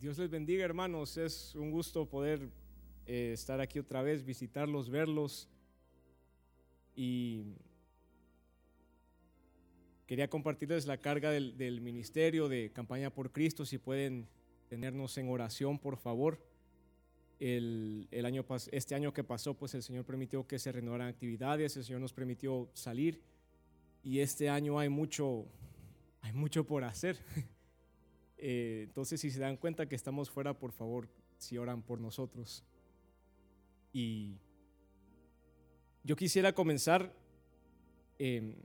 Dios les bendiga, hermanos. Es un gusto poder eh, estar aquí otra vez, visitarlos, verlos. Y quería compartirles la carga del, ministerio de Campaña por Cristo. Si pueden tenernos en oración, por favor. El, año, este año que pasó, pues el Señor permitió que se renovaran actividades, el Señor nos permitió salir y este año hay mucho, hay mucho por hacer. Eh, entonces, si se dan cuenta que estamos fuera, por favor, si oran por nosotros. Y yo quisiera comenzar eh,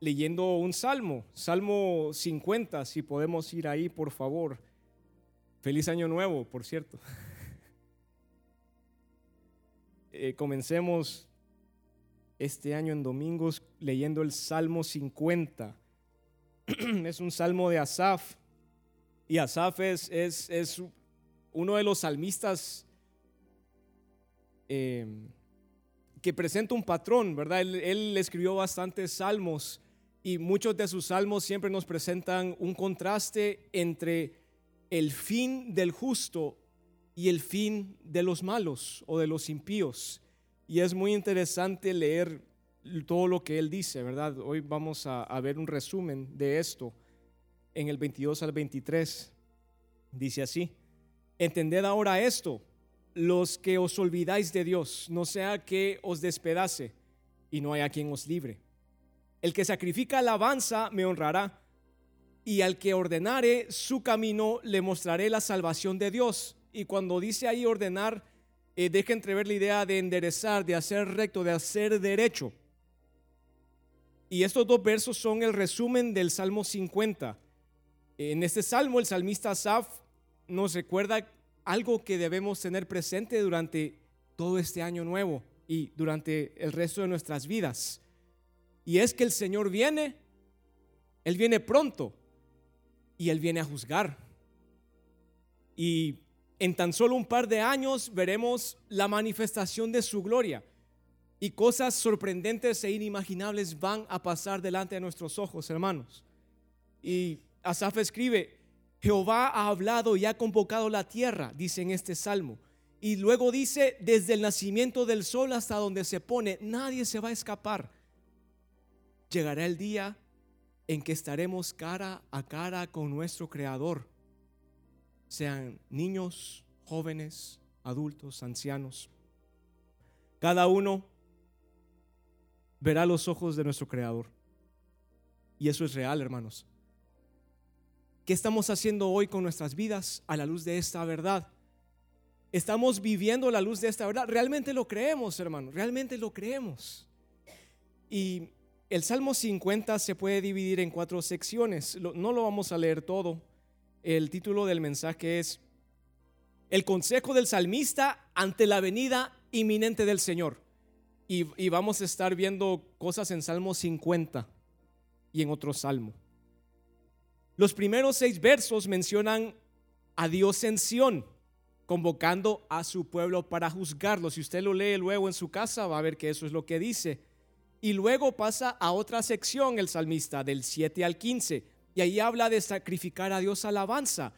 leyendo un salmo, Salmo 50, si podemos ir ahí, por favor. Feliz año nuevo, por cierto. eh, comencemos este año en domingos leyendo el Salmo 50. es un salmo de Asaf. Y Asaf es, es, uno de los salmistas eh, que presenta un patrón, ¿verdad? Él, él escribió bastantes salmos y muchos de sus salmos siempre nos presentan un contraste entre el fin del justo y el fin de los malos o de los impíos. Y es muy interesante leer todo lo que él dice, ¿verdad? Hoy vamos a, a ver un resumen de esto en el 22 al 23. Dice así, entended ahora esto, los que os olvidáis de Dios, no sea que os despedace y no haya quien os libre. El que sacrifica alabanza me honrará, y al que ordenare su camino le mostraré la salvación de Dios. Y cuando dice ahí ordenar, eh, deja entrever la idea de enderezar, de hacer recto, de hacer derecho. Y estos dos versos son el resumen del Salmo 50. En este salmo el salmista Asaf nos recuerda algo que debemos tener presente durante todo este año nuevo y durante el resto de nuestras vidas. Y es que el Señor viene, Él viene pronto y Él viene a juzgar. Y en tan solo un par de años veremos la manifestación de su gloria. Y cosas sorprendentes e inimaginables van a pasar delante de nuestros ojos, hermanos. Y Asaf escribe, Jehová ha hablado y ha convocado la tierra, dice en este salmo. Y luego dice, desde el nacimiento del sol hasta donde se pone, nadie se va a escapar. Llegará el día en que estaremos cara a cara con nuestro Creador, sean niños, jóvenes, adultos, ancianos. Cada uno verá los ojos de nuestro Creador. Y eso es real, hermanos. ¿Qué estamos haciendo hoy con nuestras vidas a la luz de esta verdad? ¿Estamos viviendo la luz de esta verdad? Realmente lo creemos, hermano, realmente lo creemos. Y el Salmo 50 se puede dividir en cuatro secciones. No lo vamos a leer todo. El título del mensaje es El consejo del salmista ante la venida inminente del Señor. Y, y vamos a estar viendo cosas en Salmo 50 y en otro salmo. Los primeros seis versos mencionan a Dios en Sión, convocando a su pueblo para juzgarlo. Si usted lo lee luego en su casa, va a ver que eso es lo que dice. Y luego pasa a otra sección el salmista, del 7 al 15, y ahí habla de sacrificar a Dios alabanza.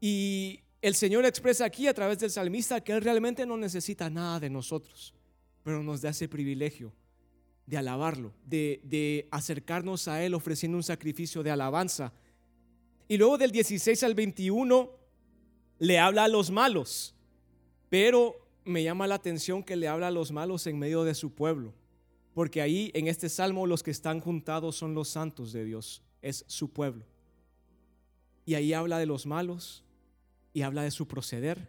Y el Señor expresa aquí a través del salmista que Él realmente no necesita nada de nosotros, pero nos da ese privilegio de alabarlo, de, de acercarnos a Él ofreciendo un sacrificio de alabanza y luego del 16 al 21 le habla a los malos, pero me llama la atención que le habla a los malos en medio de su pueblo, porque ahí en este salmo los que están juntados son los santos de Dios, es su pueblo. Y ahí habla de los malos y habla de su proceder.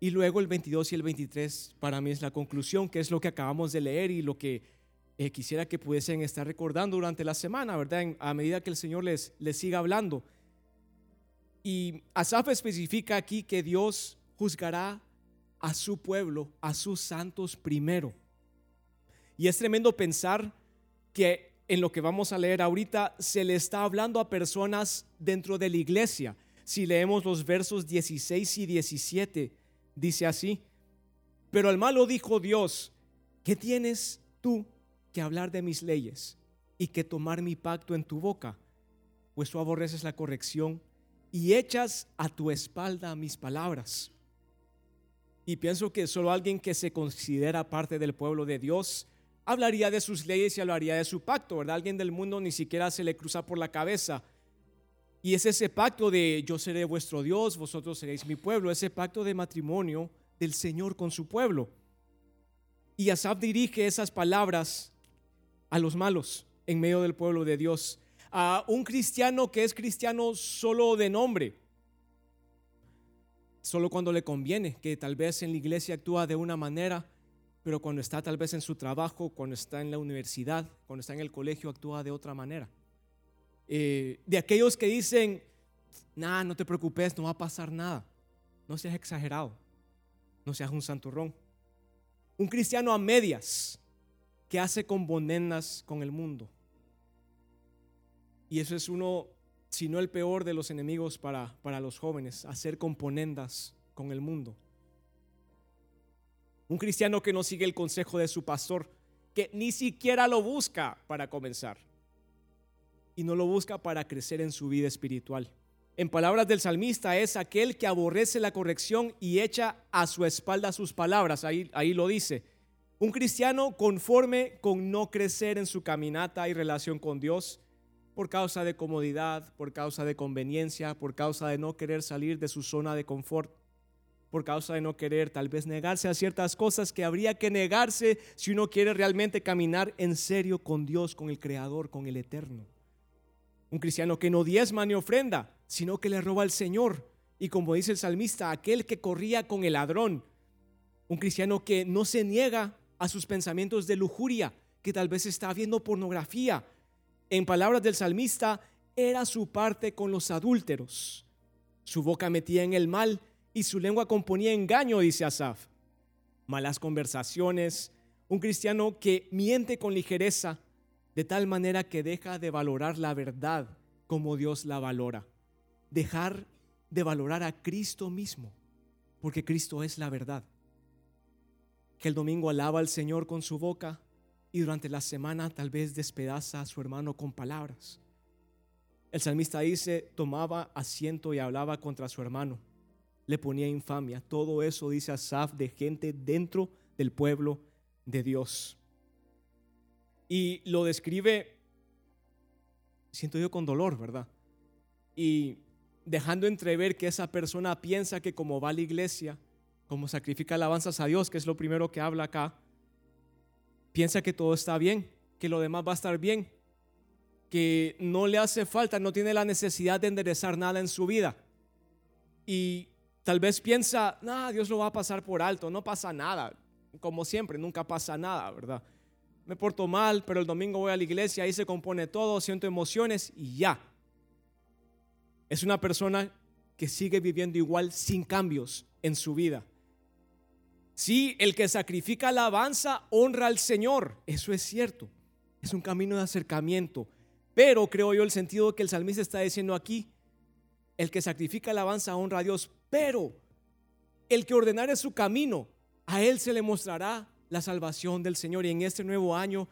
Y luego el 22 y el 23 para mí es la conclusión, que es lo que acabamos de leer y lo que eh, quisiera que pudiesen estar recordando durante la semana, ¿verdad? a medida que el Señor les, les siga hablando. Y Asaf especifica aquí que Dios juzgará a su pueblo, a sus santos primero. Y es tremendo pensar que en lo que vamos a leer ahorita se le está hablando a personas dentro de la iglesia. Si leemos los versos 16 y 17, dice así, pero al malo dijo Dios, ¿qué tienes tú que hablar de mis leyes y que tomar mi pacto en tu boca? Pues tú aborreces la corrección y echas a tu espalda mis palabras. Y pienso que solo alguien que se considera parte del pueblo de Dios hablaría de sus leyes y hablaría de su pacto, ¿verdad? Alguien del mundo ni siquiera se le cruza por la cabeza. Y es ese pacto de yo seré vuestro Dios, vosotros seréis mi pueblo, ese pacto de matrimonio del Señor con su pueblo. Y Asaf dirige esas palabras a los malos en medio del pueblo de Dios. A un cristiano que es cristiano solo de nombre, solo cuando le conviene, que tal vez en la iglesia actúa de una manera, pero cuando está tal vez en su trabajo, cuando está en la universidad, cuando está en el colegio, actúa de otra manera. Eh, de aquellos que dicen, nada, no te preocupes, no va a pasar nada. No seas exagerado, no seas un santurrón. Un cristiano a medias que hace componendas con el mundo. Y eso es uno, si no el peor de los enemigos para, para los jóvenes, hacer componendas con el mundo. Un cristiano que no sigue el consejo de su pastor, que ni siquiera lo busca para comenzar. Y no lo busca para crecer en su vida espiritual. En palabras del salmista, es aquel que aborrece la corrección y echa a su espalda sus palabras. Ahí, ahí lo dice. Un cristiano conforme con no crecer en su caminata y relación con Dios por causa de comodidad, por causa de conveniencia, por causa de no querer salir de su zona de confort, por causa de no querer tal vez negarse a ciertas cosas que habría que negarse si uno quiere realmente caminar en serio con Dios, con el Creador, con el Eterno. Un cristiano que no diezma ni ofrenda, sino que le roba al Señor. Y como dice el salmista, aquel que corría con el ladrón. Un cristiano que no se niega a sus pensamientos de lujuria, que tal vez está viendo pornografía. En palabras del salmista, era su parte con los adúlteros. Su boca metía en el mal y su lengua componía engaño, dice Asaf. Malas conversaciones, un cristiano que miente con ligereza, de tal manera que deja de valorar la verdad como Dios la valora dejar de valorar a Cristo mismo, porque Cristo es la verdad. Que el domingo alaba al Señor con su boca y durante la semana tal vez despedaza a su hermano con palabras. El salmista dice, tomaba asiento y hablaba contra su hermano, le ponía infamia. Todo eso dice Asaf de gente dentro del pueblo de Dios. Y lo describe, siento yo, con dolor, ¿verdad? Y dejando entrever que esa persona piensa que como va a la iglesia, como sacrifica alabanzas a Dios, que es lo primero que habla acá, piensa que todo está bien, que lo demás va a estar bien, que no le hace falta, no tiene la necesidad de enderezar nada en su vida. Y tal vez piensa, nada, Dios lo va a pasar por alto, no pasa nada, como siempre, nunca pasa nada, ¿verdad? Me porto mal, pero el domingo voy a la iglesia, ahí se compone todo, siento emociones y ya es una persona que sigue viviendo igual sin cambios en su vida. Sí, el que sacrifica alabanza honra al Señor, eso es cierto. Es un camino de acercamiento. Pero creo yo el sentido que el salmista está diciendo aquí, el que sacrifica alabanza honra a Dios, pero el que ordenare su camino, a él se le mostrará la salvación del Señor. Y en este nuevo año,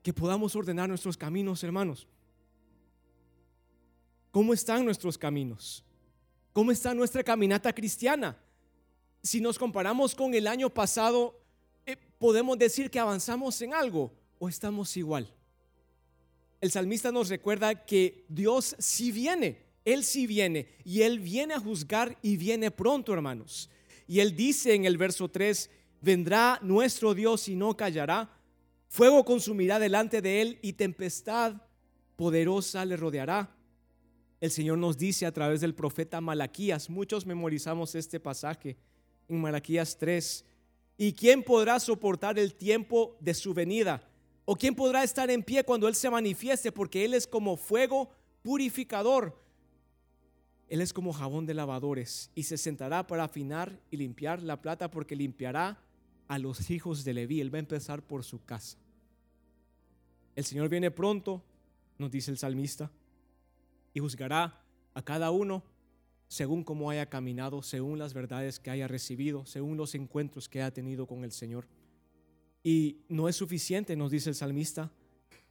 que podamos ordenar nuestros caminos, hermanos. ¿Cómo están nuestros caminos? ¿Cómo está nuestra caminata cristiana? Si nos comparamos con el año pasado, eh, podemos decir que avanzamos en algo o estamos igual. El salmista nos recuerda que Dios sí viene, Él sí viene y Él viene a juzgar y viene pronto, hermanos. Y Él dice en el verso 3, vendrá nuestro Dios y no callará, fuego consumirá delante de Él y tempestad poderosa le rodeará el Señor nos dice a través del profeta Malaquías, muchos memorizamos este pasaje en Malaquías 3, ¿y quién podrá soportar el tiempo de su venida? ¿O quién podrá estar en pie cuando Él se manifieste? Porque Él es como fuego purificador. Él es como jabón de lavadores y se sentará para afinar y limpiar la plata porque limpiará a los hijos de Leví. Él va a empezar por su casa. El Señor viene pronto, nos dice el salmista y juzgará a cada uno según cómo haya caminado, según las verdades que haya recibido, según los encuentros que haya tenido con el Señor. Y no es suficiente, nos dice el salmista,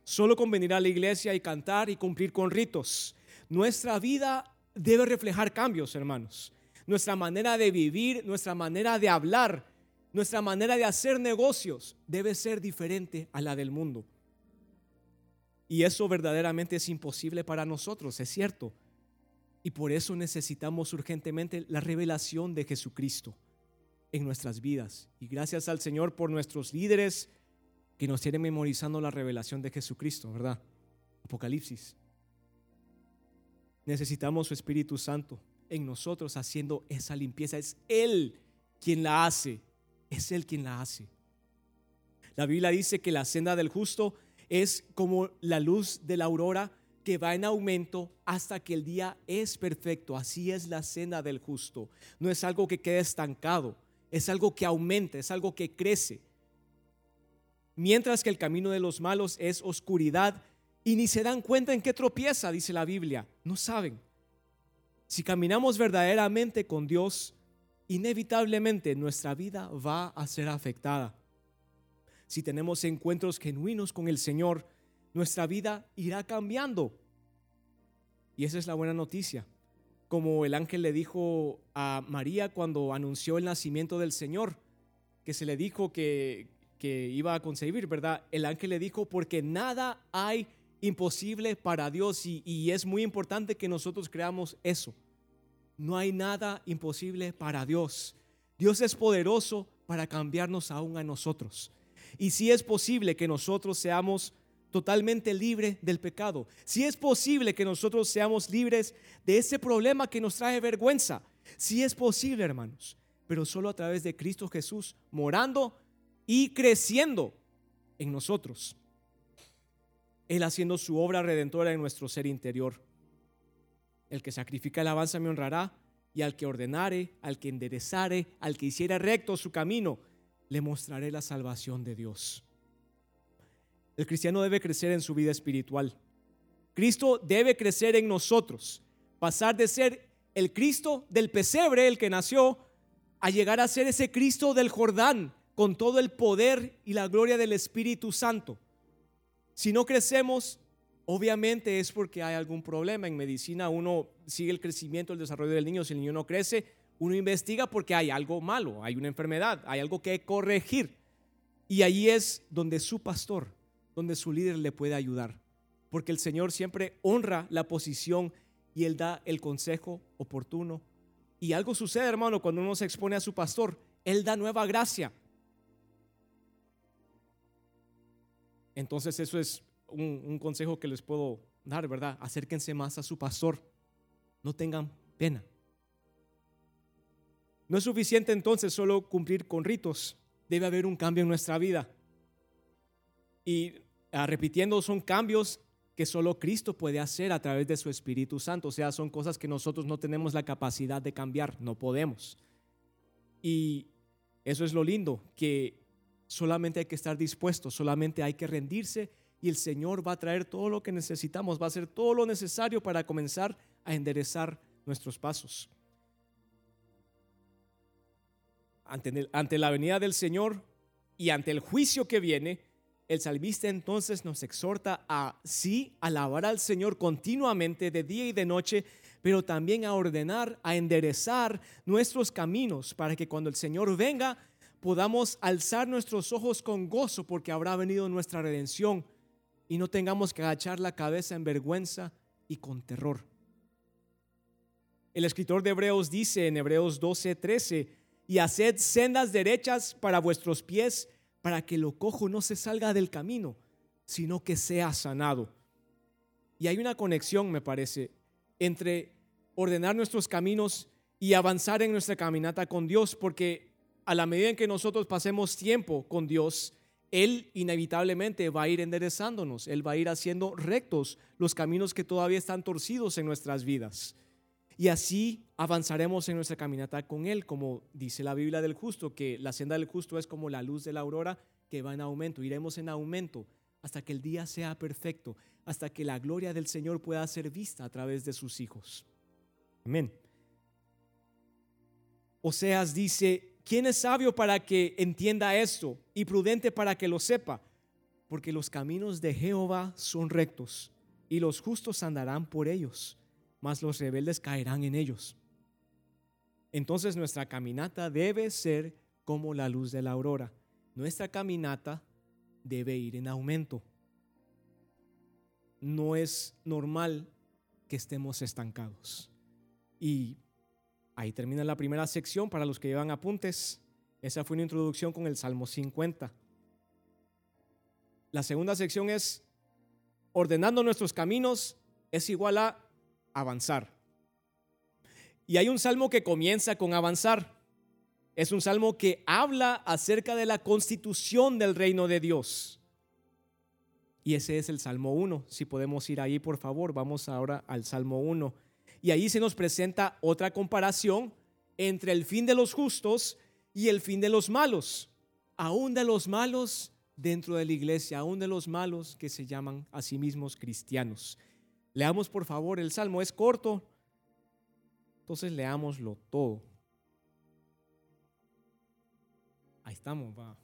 solo con venir a la iglesia y cantar y cumplir con ritos. Nuestra vida debe reflejar cambios, hermanos. Nuestra manera de vivir, nuestra manera de hablar, nuestra manera de hacer negocios debe ser diferente a la del mundo. Y eso verdaderamente es imposible para nosotros, es cierto. Y por eso necesitamos urgentemente la revelación de Jesucristo en nuestras vidas. Y gracias al Señor por nuestros líderes que nos tienen memorizando la revelación de Jesucristo, ¿verdad? Apocalipsis. Necesitamos su Espíritu Santo en nosotros haciendo esa limpieza. Es Él quien la hace. Es Él quien la hace. La Biblia dice que la senda del justo es como la luz de la aurora que va en aumento hasta que el día es perfecto. Así es la senda del justo. No es algo que quede estancado, es algo que aumenta, es algo que crece. Mientras que el camino de los malos es oscuridad y ni se dan cuenta en qué tropieza, dice la Biblia. No saben. Si caminamos verdaderamente con Dios, inevitablemente nuestra vida va a ser afectada. Si tenemos encuentros genuinos con el Señor, nuestra vida irá cambiando. Y esa es la buena noticia. Como el ángel le dijo a María cuando anunció el nacimiento del Señor, que se le dijo que, que iba a concebir, ¿verdad? El ángel le dijo, porque nada hay imposible para Dios y, y es muy importante que nosotros creamos eso. No hay nada imposible para Dios. Dios es poderoso para cambiarnos aún a nosotros. Y si es posible que nosotros seamos totalmente libres del pecado, si es posible que nosotros seamos libres de ese problema que nos trae vergüenza, si es posible, hermanos, pero solo a través de Cristo Jesús morando y creciendo en nosotros. Él haciendo su obra redentora en nuestro ser interior. El que sacrifica alabanza me honrará, y al que ordenare, al que enderezare, al que hiciera recto su camino, le mostraré la salvación de Dios. El cristiano debe crecer en su vida espiritual. Cristo debe crecer en nosotros, pasar de ser el Cristo del pesebre, el que nació, a llegar a ser ese Cristo del Jordán, con todo el poder y la gloria del Espíritu Santo. Si no crecemos, obviamente es porque hay algún problema. En medicina uno sigue el crecimiento, el desarrollo del niño. Si el niño no crece, uno investiga porque hay algo malo, hay una enfermedad, hay algo que corregir. Y ahí es donde su pastor, donde su líder le puede ayudar. Porque el Señor siempre honra la posición y Él da el consejo oportuno. Y algo sucede, hermano, cuando uno se expone a su pastor. Él da nueva gracia. Entonces eso es un, consejo que les puedo dar, ¿verdad? Acérquense más a su pastor. No tengan pena. No es suficiente entonces solo cumplir con ritos. Debe haber un cambio en nuestra vida. Y ah, repitiendo, son cambios que solo Cristo puede hacer a través de su Espíritu Santo. O sea, son cosas que nosotros no tenemos la capacidad de cambiar, no podemos. Y eso es lo lindo, que Solamente hay que estar dispuesto, solamente hay que rendirse y el Señor va a traer todo lo que necesitamos, va a hacer todo lo necesario para comenzar a enderezar nuestros pasos. Ante, ante la venida del Señor y ante el juicio que viene, el salmista entonces nos exhorta a sí alabar al Señor continuamente de día y de noche, pero también a ordenar, a enderezar nuestros caminos para que cuando el Señor venga podamos alzar nuestros ojos con gozo porque habrá venido nuestra redención y no tengamos que agachar la cabeza en vergüenza y con terror. El escritor de Hebreos dice en Hebreos 12, 13, y haced sendas derechas para vuestros pies, para que lo cojo no se salga del camino, sino que sea sanado. Y hay una conexión, me parece, entre ordenar nuestros caminos y avanzar en nuestra caminata con Dios, porque a la medida en que nosotros pasemos tiempo con Dios, Él inevitablemente va a ir enderezándonos, Él va a ir haciendo rectos los caminos que todavía están torcidos en nuestras vidas. Y así avanzaremos en nuestra caminata con Él, como dice la Biblia del justo, que la senda del justo es como la luz de la aurora que va en aumento. Iremos en aumento hasta que el día sea perfecto, hasta que la gloria del Señor pueda ser vista a través de sus hijos. Amén. Oseas dice, ¿Quién es sabio para que entienda esto y prudente para que lo sepa? Porque los caminos de Jehová son rectos y los justos andarán por ellos. Mas los rebeldes caerán en ellos. Entonces nuestra caminata debe ser como la luz de la aurora. Nuestra caminata debe ir en aumento. No es normal que estemos estancados. Y ahí termina la primera sección para los que llevan apuntes. Esa fue una introducción con el Salmo 50. La segunda sección es ordenando nuestros caminos es igual a avanzar. Y hay un salmo que comienza con avanzar. Es un salmo que habla acerca de la constitución del reino de Dios. Y ese es el Salmo 1. Si podemos ir ahí, por favor, vamos ahora al Salmo 1. Y ahí se nos presenta otra comparación entre el fin de los justos y el fin de los malos. Aún de los malos dentro de la iglesia, aún de los malos que se llaman a sí mismos cristianos. Leamos por favor el Salmo, es corto, entonces leámoslo todo. Ahí estamos, va.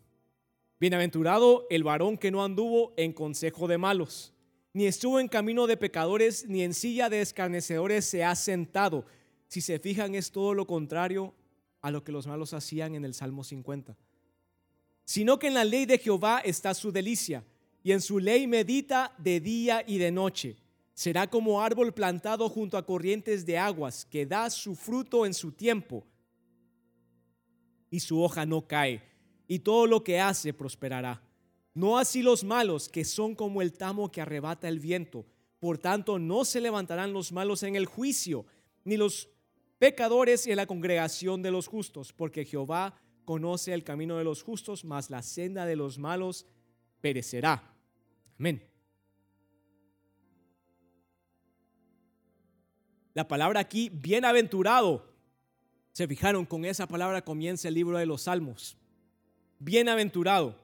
Bienaventurado el varón que no anduvo en consejo de malos, ni estuvo en camino de pecadores, ni en silla de escarnecedores se ha sentado. Si se fijan, es todo lo contrario a lo que los malos hacían en el Salmo 50 sino que en la ley de Jehová está su delicia, y en su ley medita de día y de noche. Será como árbol plantado junto a corrientes de aguas, que da su fruto en su tiempo, y su hoja no cae, y todo lo que hace prosperará. No así los malos, que son como el tamo que arrebata el viento. Por tanto, no se levantarán los malos en el juicio, ni los pecadores en la congregación de los justos, porque Jehová conoce el camino de los justos, mas la senda de los malos perecerá. Amén. La palabra aquí, bienaventurado. Se fijaron, con esa palabra comienza el libro de los Salmos. Bienaventurado.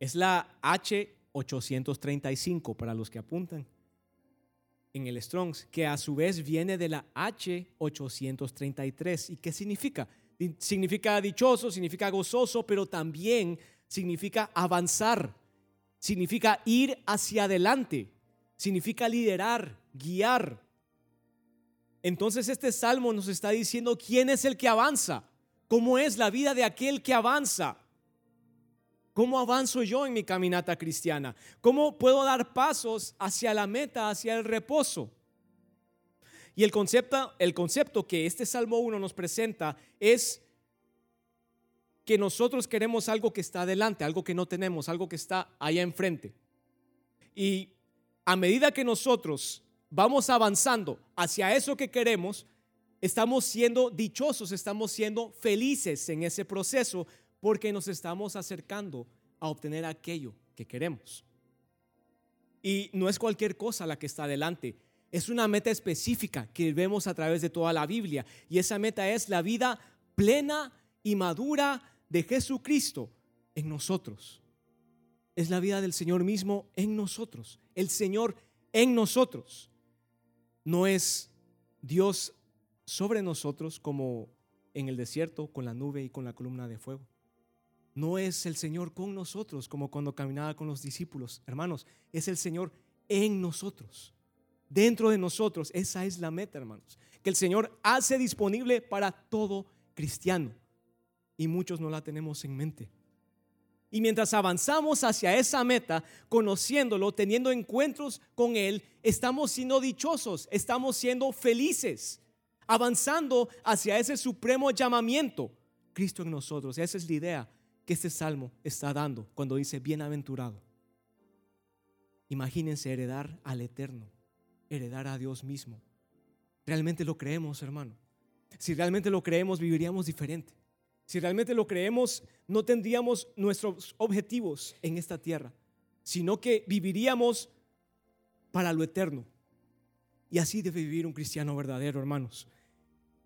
Es la H835 para los que apuntan en el Strongs, que a su vez viene de la H833. ¿Y qué significa? significa dichoso, significa gozoso, pero también significa avanzar, significa ir hacia adelante, significa liderar, guiar. Entonces este salmo nos está diciendo quién es el que avanza, cómo es la vida de aquel que avanza. ¿Cómo avanzo yo en mi caminata cristiana? ¿Cómo puedo dar pasos hacia la meta, hacia el reposo? Y el concepto, el concepto que este Salmo 1 nos presenta es que nosotros queremos algo que está adelante, algo que no tenemos, algo que está allá enfrente. Y a medida que nosotros vamos avanzando hacia eso que queremos, estamos siendo dichosos, estamos siendo felices en ese proceso porque nos estamos acercando a obtener aquello que queremos. Y no es cualquier cosa la que está adelante, es una meta específica que vemos a través de toda la Biblia. Y esa meta es la vida plena y madura de Jesucristo en nosotros. Es la vida del Señor mismo en nosotros. El Señor en nosotros. No es Dios sobre nosotros como en el desierto con la nube y con la columna de fuego. No es el Señor con nosotros como cuando caminaba con los discípulos. Hermanos, es el Señor en nosotros dentro de nosotros. Esa es la meta, hermanos. Que el Señor hace disponible para todo cristiano. Y muchos no la tenemos en mente. Y mientras avanzamos hacia esa meta, conociéndolo, teniendo encuentros con Él, estamos siendo dichosos, estamos siendo felices, avanzando hacia ese supremo llamamiento, Cristo en nosotros. Esa es la idea que este salmo está dando cuando dice bienaventurado. Imagínense heredar al eterno heredar a Dios mismo. Realmente lo creemos, hermano. Si realmente lo creemos, viviríamos diferente. Si realmente lo creemos, no tendríamos nuestros objetivos en esta tierra, sino que viviríamos para lo eterno. Y así debe vivir un cristiano verdadero, hermanos.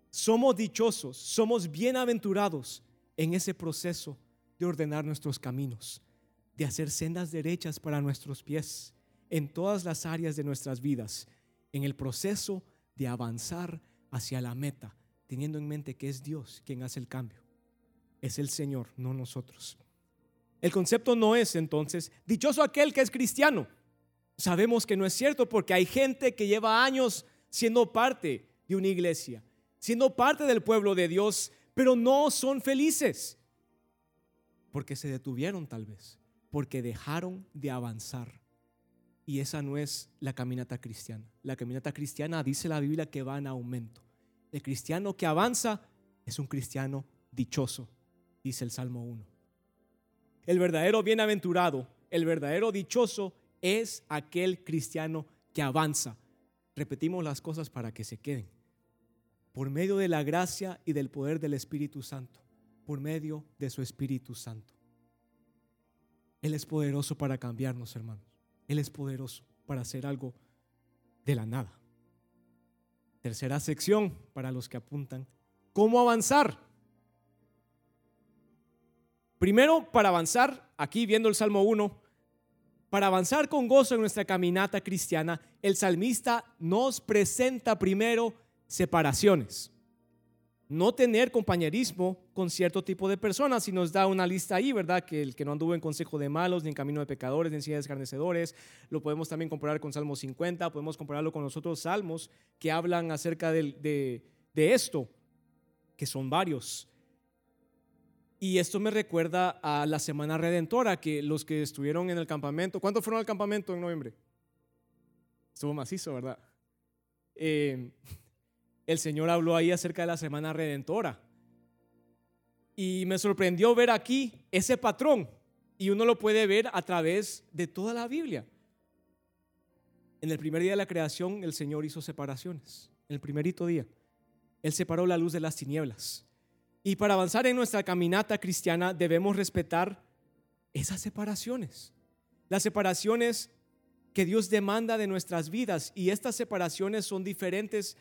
Somos dichosos, somos bienaventurados en ese proceso de ordenar nuestros caminos, de hacer sendas derechas para nuestros pies en todas las áreas de nuestras vidas en el proceso de avanzar hacia la meta, teniendo en mente que es Dios quien hace el cambio. Es el Señor, no nosotros. El concepto no es entonces, dichoso aquel que es cristiano. Sabemos que no es cierto porque hay gente que lleva años siendo parte de una iglesia, siendo parte del pueblo de Dios, pero no son felices. Porque se detuvieron tal vez, porque dejaron de avanzar. Y esa no es la caminata cristiana. La caminata cristiana dice la Biblia que va en aumento. El cristiano que avanza es un cristiano dichoso, dice el Salmo 1. El verdadero bienaventurado, el verdadero dichoso es aquel cristiano que avanza. Repetimos las cosas para que se queden. Por medio de la gracia y del poder del Espíritu Santo. Por medio de su Espíritu Santo. Él es poderoso para cambiarnos, hermanos. Él es poderoso para hacer algo de la nada. Tercera sección para los que apuntan. ¿Cómo avanzar? Primero, para avanzar, aquí viendo el Salmo 1, para avanzar con gozo en nuestra caminata cristiana, el salmista nos presenta primero separaciones no tener compañerismo con cierto tipo de personas y nos da una lista ahí, ¿verdad? Que el que no anduvo en consejo de malos, ni en camino de pecadores, ni en silla de escarnecedores, lo podemos también comparar con Salmo 50, podemos compararlo con los otros salmos que hablan acerca de, de esto, que son varios. Y esto me recuerda a la Semana Redentora, que los que estuvieron en el campamento, ¿cuántos fueron al campamento en noviembre? Estuvo macizo, ¿verdad? Eh, el Señor habló ahí acerca de la semana redentora. Y me sorprendió ver aquí ese patrón. Y uno lo puede ver a través de toda la Biblia. En el primer día de la creación el Señor hizo separaciones. En el primerito día. Él separó la luz de las tinieblas. Y para avanzar en nuestra caminata cristiana debemos respetar esas separaciones. Las separaciones que Dios demanda de nuestras vidas. Y estas separaciones son diferentes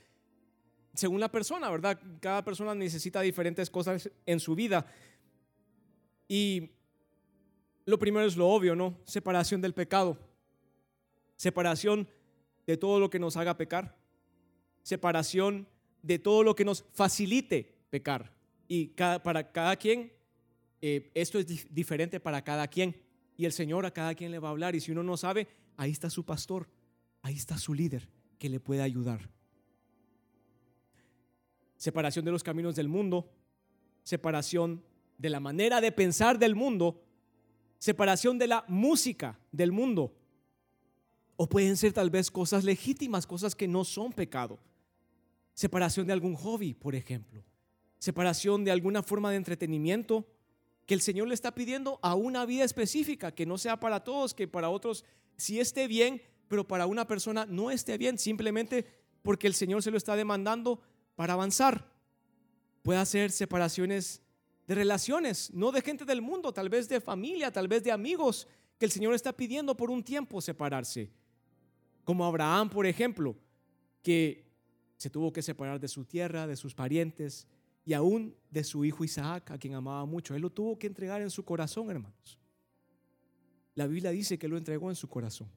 según la persona, ¿verdad? Cada persona necesita diferentes cosas en su vida. Y lo primero es lo obvio, ¿no? Separación del pecado. Separación de todo lo que nos haga pecar. Separación de todo lo que nos facilite pecar. Y para cada quien, eh, esto es diferente para cada quien. Y el Señor a cada quien le va a hablar. Y si uno no sabe, ahí está su pastor, ahí está su líder que le puede ayudar separación de los caminos del mundo, separación de la manera de pensar del mundo, separación de la música del mundo. O pueden ser tal vez cosas legítimas, cosas que no son pecado. Separación de algún hobby, por ejemplo. Separación de alguna forma de entretenimiento que el Señor le está pidiendo a una vida específica, que no sea para todos, que para otros sí esté bien, pero para una persona no esté bien, simplemente porque el Señor se lo está demandando para avanzar. Puede hacer separaciones de relaciones, no de gente del mundo, tal vez de familia, tal vez de amigos, que el Señor está pidiendo por un tiempo separarse. Como Abraham, por ejemplo, que se tuvo que separar de su tierra, de sus parientes y aún de su hijo Isaac, a quien amaba mucho. Él lo tuvo que entregar en su corazón, hermanos. La Biblia dice que lo entregó en su corazón.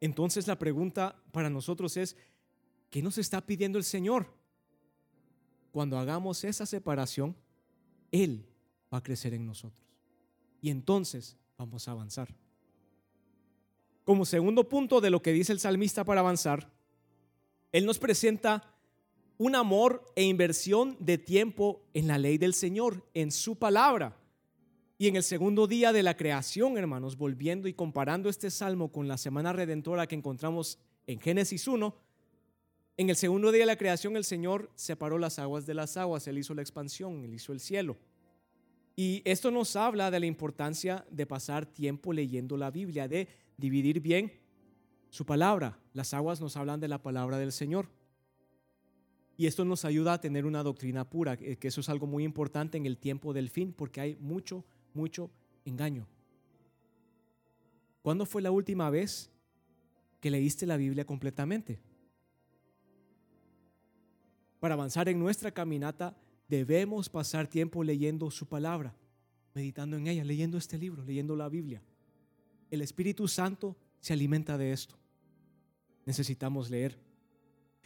Entonces la pregunta para nosotros es, ¿Qué nos está pidiendo el Señor? Cuando hagamos esa separación, Él va a crecer en nosotros. Y entonces vamos a avanzar. Como segundo punto de lo que dice el salmista para avanzar, Él nos presenta un amor e inversión de tiempo en la ley del Señor, en su palabra. Y en el segundo día de la creación, hermanos, volviendo y comparando este salmo con la semana redentora que encontramos en Génesis 1, en el segundo día de la creación el Señor separó las aguas de las aguas, Él hizo la expansión, Él hizo el cielo. Y esto nos habla de la importancia de pasar tiempo leyendo la Biblia, de dividir bien su palabra. Las aguas nos hablan de la palabra del Señor. Y esto nos ayuda a tener una doctrina pura, que eso es algo muy importante en el tiempo del fin, porque hay mucho, mucho engaño. ¿Cuándo fue la última vez que leíste la Biblia completamente? Para avanzar en nuestra caminata debemos pasar tiempo leyendo su palabra, meditando en ella, leyendo este libro, leyendo la Biblia. El Espíritu Santo se alimenta de esto. Necesitamos leer.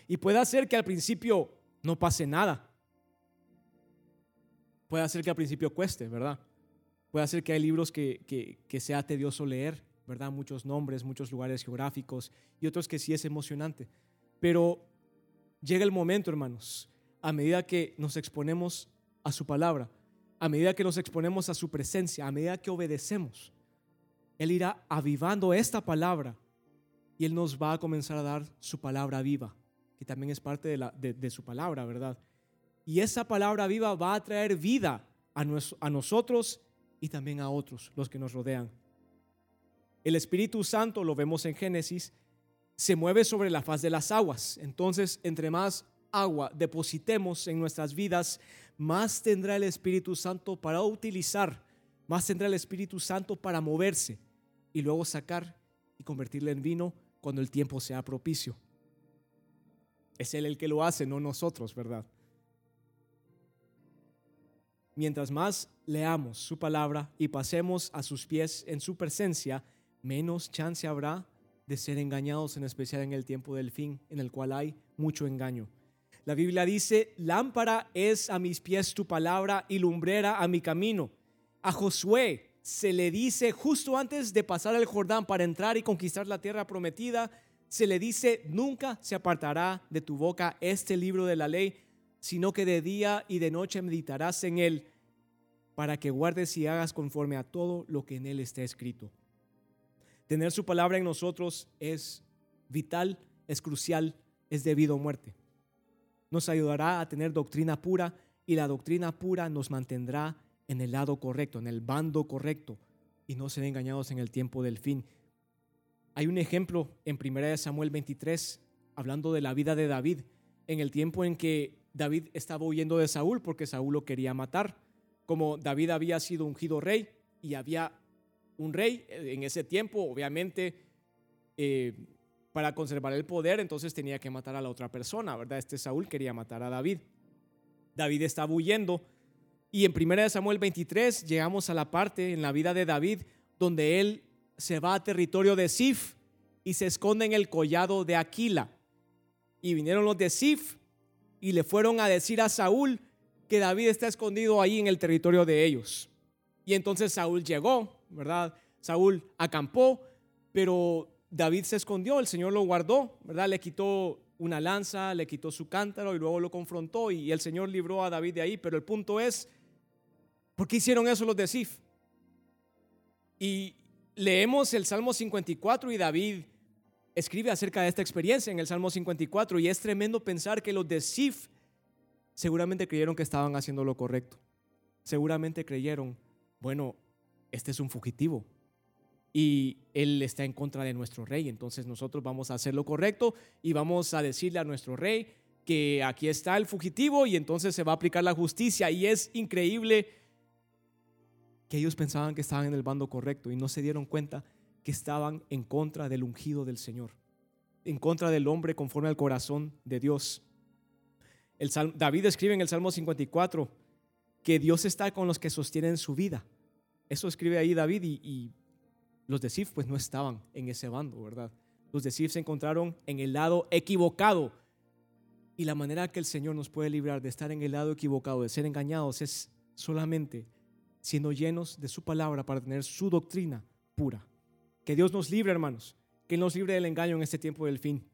Y puede hacer que al principio no pase nada. Puede hacer que al principio cueste, ¿verdad? Puede hacer que hay libros que, que sea tedioso leer, ¿verdad? Muchos nombres, muchos lugares geográficos y otros que sí es emocionante. Pero llega el momento, hermanos, a medida que nos exponemos a su palabra, a medida que nos exponemos a su presencia, a medida que obedecemos, Él irá avivando esta palabra y Él nos va a comenzar a dar su palabra viva, que también es parte de, su palabra, ¿verdad? Y esa palabra viva va a traer vida a, a nosotros y también a otros, los que nos rodean. El Espíritu Santo, lo vemos en Génesis, se mueve sobre la faz de las aguas. Entonces, entre más agua depositemos en nuestras vidas, más tendrá el Espíritu Santo para utilizar, más tendrá el Espíritu Santo para moverse y luego sacar y convertirle en vino cuando el tiempo sea propicio. Es Él el que lo hace, no nosotros, ¿verdad? Mientras más leamos su palabra y pasemos a sus pies en su presencia, menos chance habrá de ser engañados, en especial en el tiempo del fin, en el cual hay mucho engaño. La Biblia dice, lámpara es a mis pies tu palabra y lumbrera a mi camino. A Josué se le dice justo antes de pasar el Jordán para entrar y conquistar la tierra prometida, se le dice, nunca se apartará de tu boca este libro de la ley, sino que de día y de noche meditarás en él, para que guardes y hagas conforme a todo lo que en él está escrito. Tener su palabra en nosotros es vital, es crucial, es debido a muerte. Nos ayudará a tener doctrina pura y la doctrina pura nos mantendrá en el lado correcto, en el bando correcto y no ser engañados en el tiempo del fin. Hay un ejemplo en 1 Samuel 23 hablando de la vida de David, en el tiempo en que David estaba huyendo de Saúl porque Saúl lo quería matar. Como David había sido ungido rey y había un rey eh, en ese tiempo, obviamente, eh, para conservar el poder, entonces tenía que matar a la otra persona, ¿verdad? Este Saúl quería matar a David. David estaba huyendo y en 1 Samuel 23 llegamos a la parte en la vida de David donde él se va a territorio de Sif y se esconde en el collado de Aquila. Y vinieron los de Sif y le fueron a decir a Saúl que David está escondido ahí en el territorio de ellos. Y entonces Saúl llegó ¿verdad? Saúl acampó, pero David se escondió, el Señor lo guardó, ¿verdad? Le quitó una lanza, le quitó su cántaro y luego lo confrontó y el Señor libró a David de ahí. Pero el punto es, ¿por qué hicieron eso los de Sif? Y leemos el Salmo 54 y David escribe acerca de esta experiencia en el Salmo 54 y es tremendo pensar que los de Sif seguramente creyeron que estaban haciendo lo correcto. Seguramente creyeron, bueno, este es un fugitivo y él está en contra de nuestro rey. Entonces nosotros vamos a hacer lo correcto y vamos a decirle a nuestro rey que aquí está el fugitivo y entonces se va a aplicar la justicia. Y es increíble que ellos pensaban que estaban en el bando correcto y no se dieron cuenta que estaban en contra del ungido del Señor, en contra del hombre conforme al corazón de Dios. David escribe en el Salmo 54 que Dios está con los que sostienen su vida. Eso escribe ahí David y, los de pues no estaban en ese bando, ¿verdad? Los de se encontraron en el lado equivocado. Y la manera que el Señor nos puede librar de estar en el lado equivocado, de ser engañados, es solamente siendo llenos de su palabra para tener su doctrina pura. Que Dios nos libre, hermanos, que nos libre del engaño en este tiempo del fin.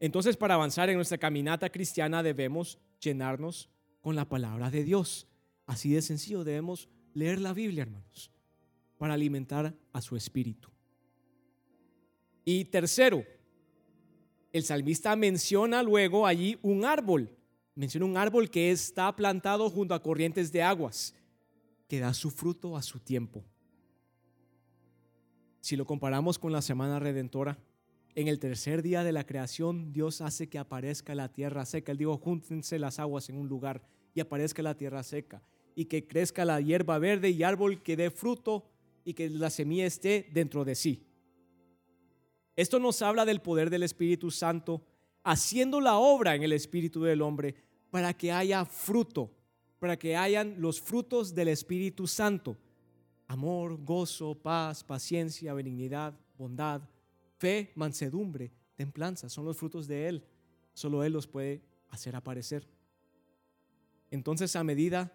Entonces, para avanzar en nuestra caminata cristiana debemos llenarnos con la palabra de Dios. Así de sencillo, debemos leer la Biblia, hermanos, para alimentar a su espíritu. Y tercero, el salmista menciona luego allí un árbol. Menciona un árbol que está plantado junto a corrientes de aguas, que da su fruto a su tiempo. Si lo comparamos con la semana redentora, en el tercer día de la creación, Dios hace que aparezca la tierra seca. Él dijo, júntense las aguas en un lugar y aparezca la tierra seca y que crezca la hierba verde y árbol que dé fruto y que la semilla esté dentro de sí. Esto nos habla del poder del Espíritu Santo haciendo la obra en el espíritu del hombre para que haya fruto, para que hayan los frutos del Espíritu Santo. Amor, gozo, paz, paciencia, benignidad, bondad, fe, mansedumbre, templanza, son los frutos de Él. Solo Él los puede hacer aparecer. Entonces, a medida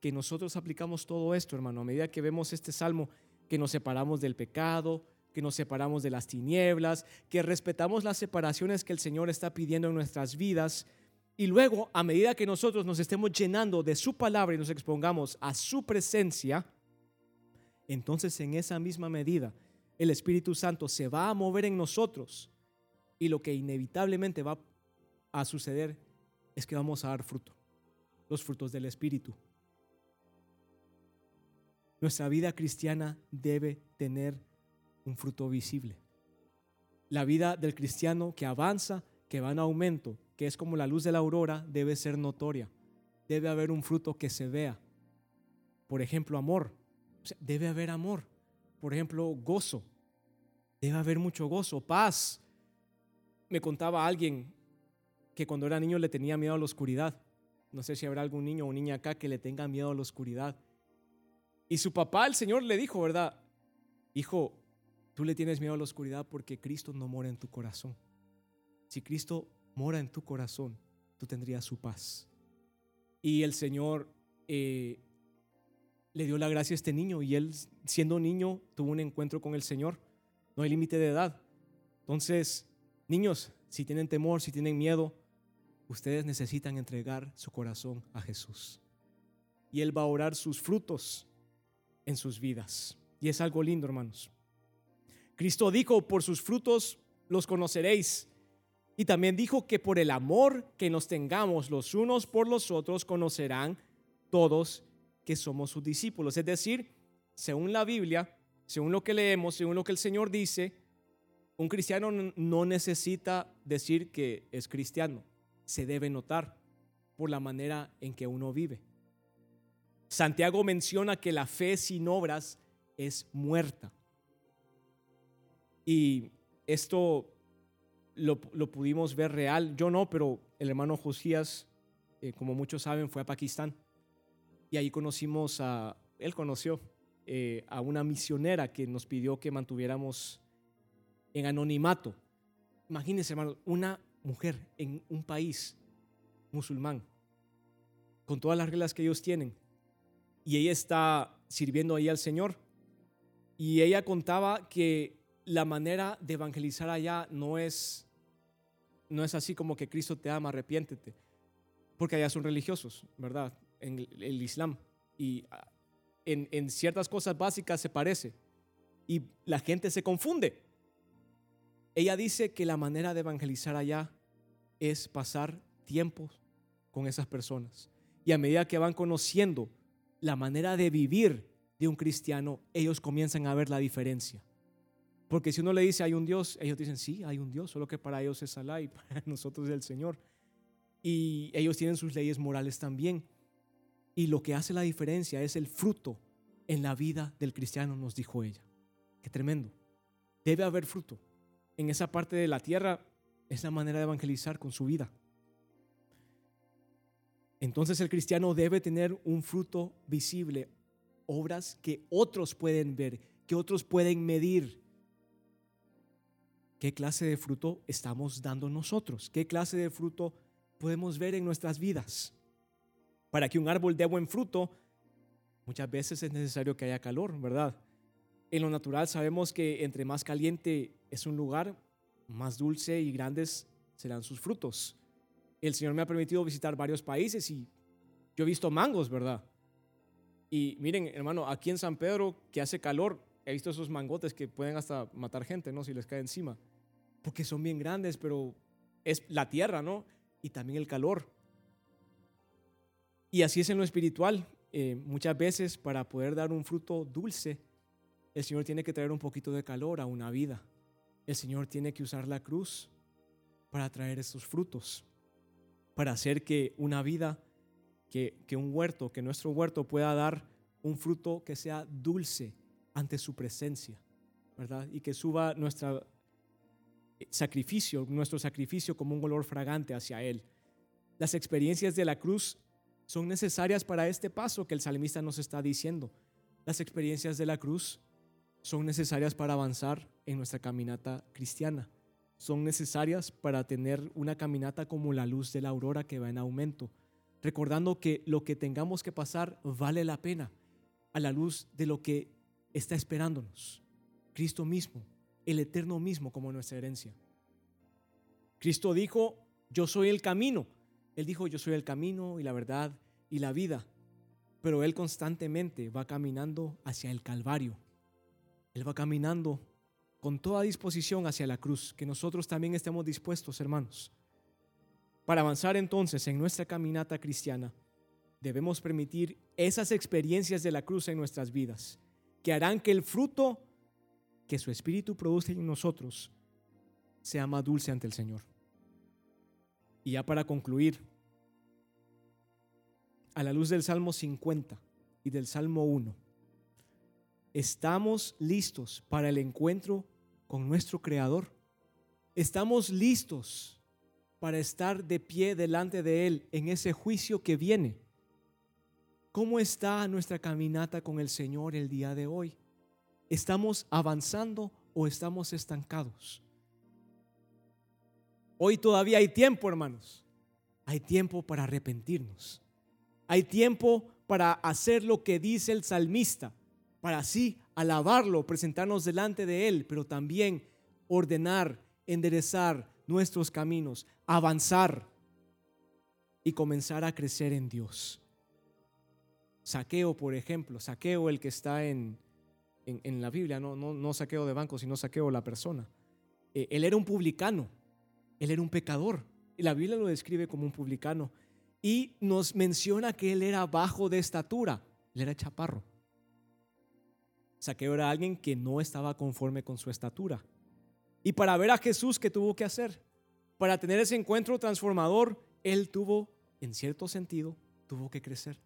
que nosotros aplicamos todo esto, hermano, a medida que vemos este salmo, que nos separamos del pecado, que nos separamos de las tinieblas, que respetamos las separaciones que el Señor está pidiendo en nuestras vidas. Y luego, a medida que nosotros nos estemos llenando de su palabra y nos expongamos a su presencia, entonces en esa misma medida el Espíritu Santo se va a mover en nosotros y lo que inevitablemente va a suceder es que vamos a dar fruto, los frutos del Espíritu. Nuestra vida cristiana debe tener un fruto visible. La vida del cristiano que avanza, que va en aumento, que es como la luz de la aurora, debe ser notoria. Debe haber un fruto que se vea. Por ejemplo, amor. debe haber amor. Por ejemplo, gozo. Debe haber mucho gozo, paz. Me contaba alguien que cuando era niño le tenía miedo a la oscuridad. No sé si habrá algún niño o niña acá que le tenga miedo a la oscuridad. Y su papá, el Señor, le dijo, ¿verdad? Hijo, tú le tienes miedo a la oscuridad porque Cristo no mora en tu corazón. Si Cristo mora en tu corazón, tú tendrías su paz. Y el Señor eh, le dio la gracia a este niño y él, siendo niño, tuvo un encuentro con el Señor. No hay límite de edad. Entonces, niños, si tienen temor, si tienen miedo, ustedes necesitan entregar su corazón a Jesús. Y Él va a orar sus frutos en sus vidas. Y es algo lindo, hermanos. Cristo dijo, por sus frutos los conoceréis. Y también dijo que por el amor que nos tengamos los unos por los otros, conocerán todos que somos sus discípulos. Es decir, según la Biblia, según lo que leemos, según lo que el Señor dice, un cristiano no necesita decir que es cristiano. Se debe notar por la manera en que uno vive. Santiago menciona que la fe sin obras es muerta. Y esto lo, pudimos ver real. Yo no, pero el hermano Josías, eh, como muchos saben, fue a Pakistán. Y ahí conocimos a, él conoció eh, a una misionera que nos pidió que mantuviéramos en anonimato. Imagínense, hermano, una mujer en un país musulmán, con todas las reglas que ellos tienen, y ella está sirviendo ahí al Señor. Y ella contaba que la manera de evangelizar allá no es, no es así como que Cristo te ama, arrepiéntete, porque allá son religiosos, ¿verdad? En el, Islam. Y ah, en, ciertas cosas básicas se parece. Y la gente se confunde. Ella dice que la manera de evangelizar allá es pasar tiempo con esas personas. Y a medida que van conociendo la manera de vivir de un cristiano, ellos comienzan a ver la diferencia. Porque si uno le dice hay un Dios, ellos dicen sí, hay un Dios, solo que para ellos es Alá y para nosotros es el Señor. Y ellos tienen sus leyes morales también. Y lo que hace la diferencia es el fruto en la vida del cristiano, nos dijo ella. Qué tremendo. Debe haber fruto. En esa parte de la tierra es la manera de evangelizar con su vida. Entonces el cristiano debe tener un fruto visible, obras que otros pueden ver, que otros pueden medir. ¿Qué clase de fruto estamos dando nosotros? ¿Qué clase de fruto podemos ver en nuestras vidas? Para que un árbol dé buen fruto, muchas veces es necesario que haya calor, ¿verdad? En lo natural sabemos que entre más caliente es un lugar, más dulce y grandes serán sus frutos el Señor me ha permitido visitar varios países y yo he visto mangos, ¿verdad? Y miren, hermano, aquí en San Pedro, que hace calor, he visto esos mangotes que pueden hasta matar gente, ¿no? Si les cae encima. Porque son bien grandes, pero es la tierra, ¿no? Y también el calor. Y así es en lo espiritual. Eh, muchas veces para poder dar un fruto dulce, el Señor tiene que traer un poquito de calor a una vida. El Señor tiene que usar la cruz para traer esos frutos para hacer que una vida, que, un huerto, que nuestro huerto pueda dar un fruto que sea dulce ante su presencia, ¿verdad? Y que suba nuestro sacrificio, nuestro sacrificio como un olor fragante hacia Él. Las experiencias de la cruz son necesarias para este paso que el salmista nos está diciendo. Las experiencias de la cruz son necesarias para avanzar en nuestra caminata cristiana son necesarias para tener una caminata como la luz de la aurora que va en aumento, recordando que lo que tengamos que pasar vale la pena a la luz de lo que está esperándonos. Cristo mismo, el eterno mismo como nuestra herencia. Cristo dijo, yo soy el camino. Él dijo, yo soy el camino y la verdad y la vida. Pero Él constantemente va caminando hacia el Calvario. Él va caminando con toda disposición hacia la cruz, que nosotros también estemos dispuestos, hermanos. Para avanzar entonces en nuestra caminata cristiana, debemos permitir esas experiencias de la cruz en nuestras vidas, que harán que el fruto que su Espíritu produce en nosotros sea más dulce ante el Señor. Y ya para concluir, a la luz del Salmo 50 y del Salmo 1, ¿estamos listos para el encuentro con nuestro Creador? ¿Estamos listos para estar de pie delante de Él en ese juicio que viene? ¿Cómo está nuestra caminata con el Señor el día de hoy? ¿Estamos avanzando o estamos estancados? Hoy todavía hay tiempo, hermanos. Hay tiempo para arrepentirnos. Hay tiempo para hacer lo que dice el salmista, para así alabarlo, presentarnos delante de Él, pero también ordenar, enderezar nuestros caminos, avanzar y comenzar a crecer en Dios. Saqueo, por ejemplo, saqueo el que está en, en, la Biblia, no, no, no, saqueo de banco, sino saqueo la persona. Eh, él era un publicano, él era un pecador. Y la Biblia lo describe como un publicano. Y nos menciona que él era bajo de estatura, él era chaparro. Saqueo era alguien que no estaba conforme con su estatura. Y para ver a Jesús, ¿qué tuvo que hacer? Para tener ese encuentro transformador, él tuvo, en cierto sentido, tuvo que crecer.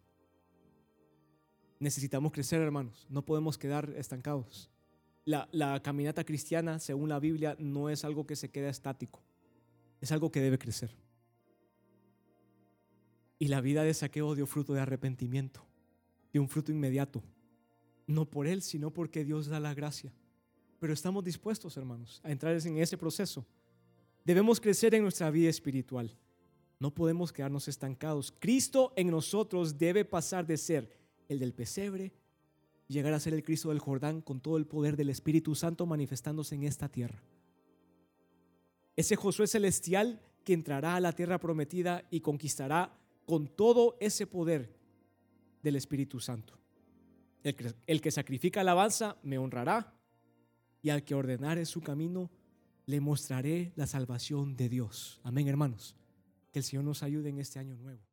Necesitamos crecer, hermanos. No podemos quedar estancados. La, caminata cristiana, según la Biblia, no es algo que se queda estático. Es algo que debe crecer. Y la vida de saqueo dio fruto de arrepentimiento, dio un fruto inmediato. No por él, sino porque Dios da la gracia. Pero estamos dispuestos, hermanos, a entrar en ese proceso. Debemos crecer en nuestra vida espiritual. No podemos quedarnos estancados. Cristo en nosotros debe pasar de ser el del pesebre, llegar a ser el Cristo del Jordán con todo el poder del Espíritu Santo manifestándose en esta tierra. Ese Josué celestial que entrará a la tierra prometida y conquistará con todo ese poder del Espíritu Santo. El que, el que sacrifica alabanza me honrará y al que ordenare su camino le mostraré la salvación de Dios. Amén, hermanos. Que el Señor nos ayude en este año nuevo.